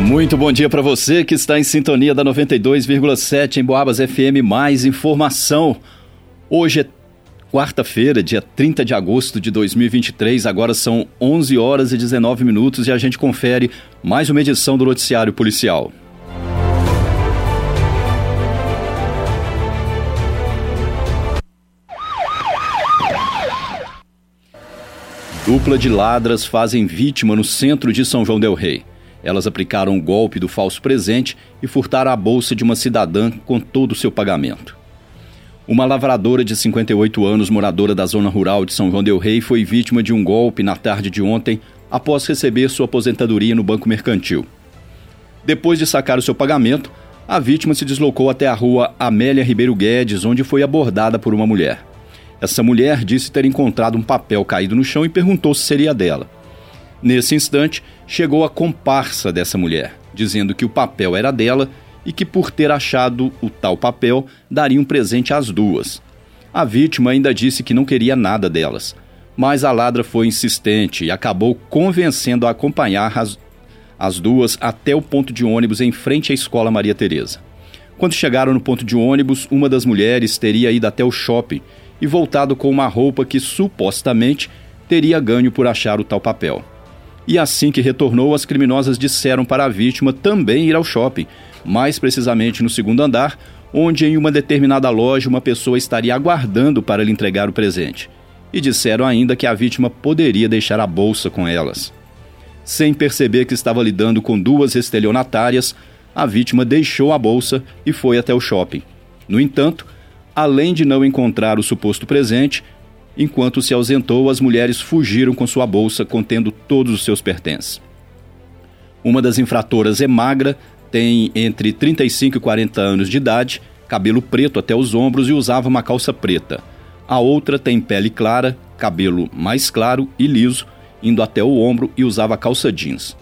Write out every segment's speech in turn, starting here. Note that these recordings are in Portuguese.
Muito bom dia para você que está em sintonia da 92,7 em Boabas FM. Mais informação. Hoje é quarta-feira, dia 30 de agosto de 2023. Agora são 11 horas e 19 minutos e a gente confere mais uma edição do Noticiário Policial. Dupla de ladras fazem vítima no centro de São João Del Rei. Elas aplicaram o golpe do falso presente e furtaram a bolsa de uma cidadã com todo o seu pagamento. Uma lavradora de 58 anos, moradora da zona rural de São João Del Rei, foi vítima de um golpe na tarde de ontem após receber sua aposentadoria no Banco Mercantil. Depois de sacar o seu pagamento, a vítima se deslocou até a rua Amélia Ribeiro Guedes, onde foi abordada por uma mulher. Essa mulher disse ter encontrado um papel caído no chão e perguntou se seria dela. Nesse instante, chegou a comparsa dessa mulher, dizendo que o papel era dela e que, por ter achado o tal papel, daria um presente às duas. A vítima ainda disse que não queria nada delas, mas a ladra foi insistente e acabou convencendo a acompanhar as, as duas até o ponto de ônibus em frente à escola Maria Tereza. Quando chegaram no ponto de ônibus, uma das mulheres teria ido até o shopping e voltado com uma roupa que supostamente teria ganho por achar o tal papel. E assim que retornou, as criminosas disseram para a vítima também ir ao shopping, mais precisamente no segundo andar, onde em uma determinada loja uma pessoa estaria aguardando para lhe entregar o presente. E disseram ainda que a vítima poderia deixar a bolsa com elas. Sem perceber que estava lidando com duas estelionatárias, a vítima deixou a bolsa e foi até o shopping. No entanto, além de não encontrar o suposto presente, enquanto se ausentou, as mulheres fugiram com sua bolsa contendo todos os seus pertences. Uma das infratoras é magra, tem entre 35 e 40 anos de idade, cabelo preto até os ombros e usava uma calça preta. A outra tem pele clara, cabelo mais claro e liso, indo até o ombro e usava calça jeans.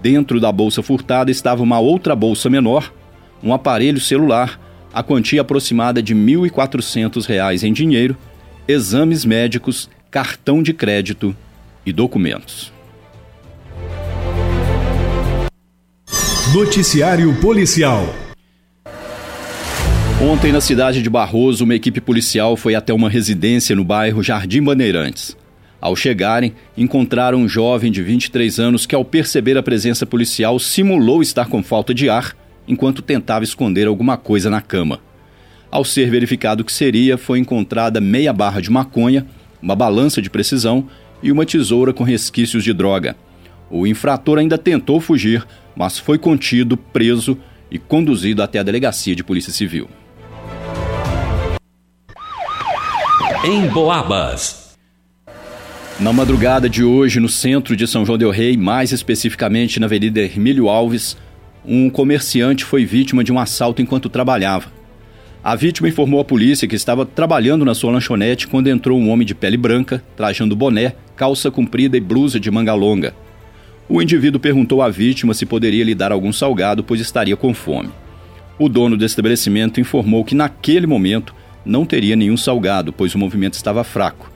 Dentro da bolsa furtada estava uma outra bolsa menor, um aparelho celular, a quantia aproximada de R$ 1.400 em dinheiro, exames médicos, cartão de crédito e documentos. Noticiário Policial. Ontem, na cidade de Barroso, uma equipe policial foi até uma residência no bairro Jardim Bandeirantes. Ao chegarem, encontraram um jovem de 23 anos que, ao perceber a presença policial, simulou estar com falta de ar enquanto tentava esconder alguma coisa na cama. Ao ser verificado o que seria, foi encontrada meia barra de maconha, uma balança de precisão e uma tesoura com resquícios de droga. O infrator ainda tentou fugir, mas foi contido, preso e conduzido até a delegacia de Polícia Civil. Em Boabas. Na madrugada de hoje, no centro de São João Del Rei, mais especificamente na Avenida Hermílio Alves, um comerciante foi vítima de um assalto enquanto trabalhava. A vítima informou à polícia que estava trabalhando na sua lanchonete quando entrou um homem de pele branca, trajando boné, calça comprida e blusa de manga longa. O indivíduo perguntou à vítima se poderia lhe dar algum salgado, pois estaria com fome. O dono do estabelecimento informou que naquele momento não teria nenhum salgado, pois o movimento estava fraco.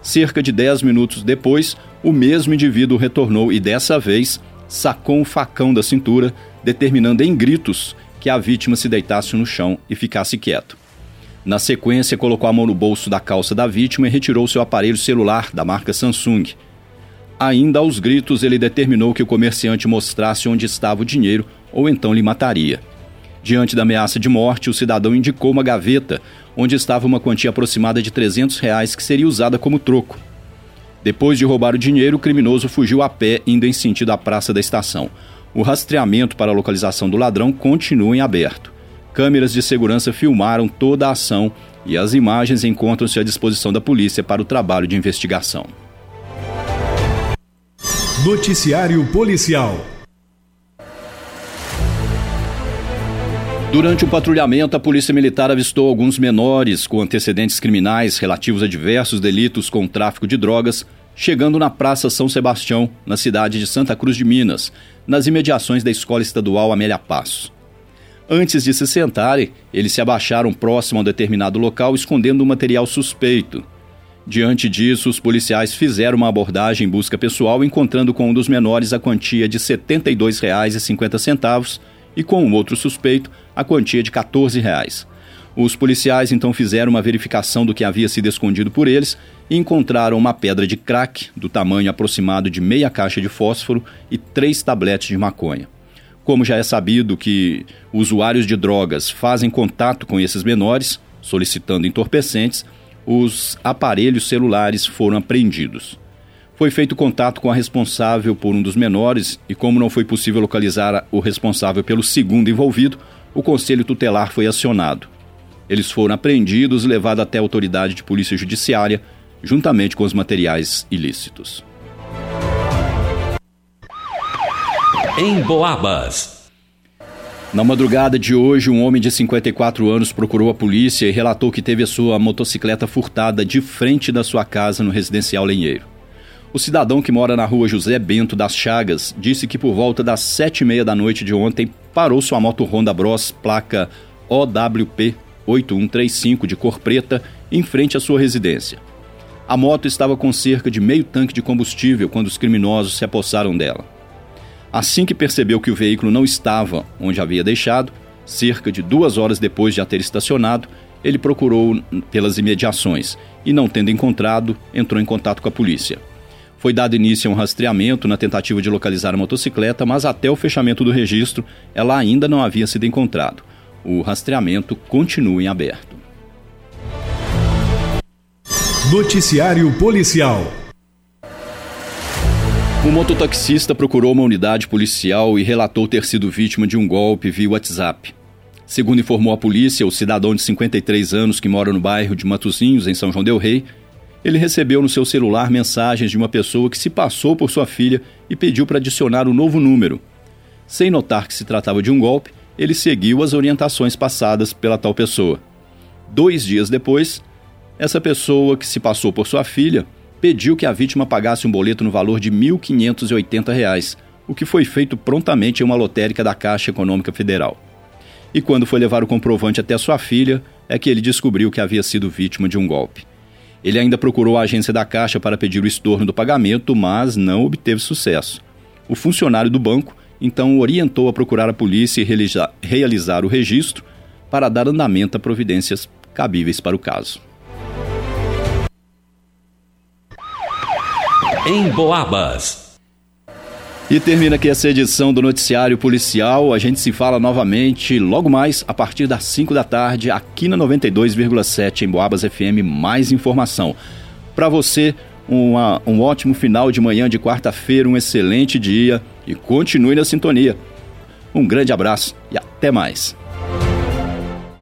Cerca de 10 minutos depois, o mesmo indivíduo retornou e dessa vez sacou um facão da cintura, determinando em gritos que a vítima se deitasse no chão e ficasse quieto. Na sequência, colocou a mão no bolso da calça da vítima e retirou seu aparelho celular da marca Samsung. Ainda aos gritos, ele determinou que o comerciante mostrasse onde estava o dinheiro ou então lhe mataria. Diante da ameaça de morte, o cidadão indicou uma gaveta onde estava uma quantia aproximada de 300 reais que seria usada como troco. Depois de roubar o dinheiro, o criminoso fugiu a pé, indo em sentido à praça da estação. O rastreamento para a localização do ladrão continua em aberto. Câmeras de segurança filmaram toda a ação e as imagens encontram-se à disposição da polícia para o trabalho de investigação. Noticiário Policial. Durante o patrulhamento, a Polícia Militar avistou alguns menores com antecedentes criminais relativos a diversos delitos com tráfico de drogas, chegando na Praça São Sebastião, na cidade de Santa Cruz de Minas, nas imediações da Escola Estadual Amélia Passos. Antes de se sentarem, eles se abaixaram próximo a um determinado local, escondendo um material suspeito. Diante disso, os policiais fizeram uma abordagem em busca pessoal, encontrando com um dos menores a quantia de R$ 72,50 e com o outro suspeito a quantia de 14 reais. Os policiais então fizeram uma verificação do que havia sido escondido por eles e encontraram uma pedra de crack do tamanho aproximado de meia caixa de fósforo e três tabletes de maconha. Como já é sabido que usuários de drogas fazem contato com esses menores, solicitando entorpecentes, os aparelhos celulares foram apreendidos. Foi feito contato com a responsável por um dos menores e, como não foi possível localizar o responsável pelo segundo envolvido, o conselho tutelar foi acionado. Eles foram apreendidos e levados até a autoridade de polícia judiciária, juntamente com os materiais ilícitos. Em Boabas. Na madrugada de hoje, um homem de 54 anos procurou a polícia e relatou que teve a sua motocicleta furtada de frente da sua casa no residencial Lenheiro. O cidadão que mora na rua José Bento das Chagas disse que por volta das sete e meia da noite de ontem parou sua moto Honda Bros placa OWP 8135 de cor preta em frente à sua residência. A moto estava com cerca de meio tanque de combustível quando os criminosos se apossaram dela. Assim que percebeu que o veículo não estava onde havia deixado, cerca de duas horas depois de a ter estacionado, ele procurou pelas imediações e, não tendo encontrado, entrou em contato com a polícia. Foi dado início a um rastreamento na tentativa de localizar a motocicleta, mas até o fechamento do registro ela ainda não havia sido encontrada o rastreamento continua em aberto. Noticiário Policial o mototaxista procurou uma unidade policial e relatou ter sido vítima de um golpe via WhatsApp. Segundo informou a polícia, o cidadão de 53 anos que mora no bairro de Matozinhos, em São João del Rei, ele recebeu no seu celular mensagens de uma pessoa que se passou por sua filha e pediu para adicionar um novo número. Sem notar que se tratava de um golpe, ele seguiu as orientações passadas pela tal pessoa. Dois dias depois, essa pessoa, que se passou por sua filha, pediu que a vítima pagasse um boleto no valor de R$ 1.580, o que foi feito prontamente em uma lotérica da Caixa Econômica Federal. E quando foi levar o comprovante até sua filha, é que ele descobriu que havia sido vítima de um golpe. Ele ainda procurou a agência da Caixa para pedir o estorno do pagamento, mas não obteve sucesso. O funcionário do banco então orientou a procurar a polícia e realizar, o registro para dar andamento a providências cabíveis para o caso. Em Boabas. E termina aqui essa edição do Noticiário Policial. A gente se fala novamente logo mais a partir das 5 da tarde aqui na 92,7 em Boabas FM. Mais informação. Para você, uma, um ótimo final de manhã de quarta-feira, um excelente dia e continue na sintonia. Um grande abraço e até mais.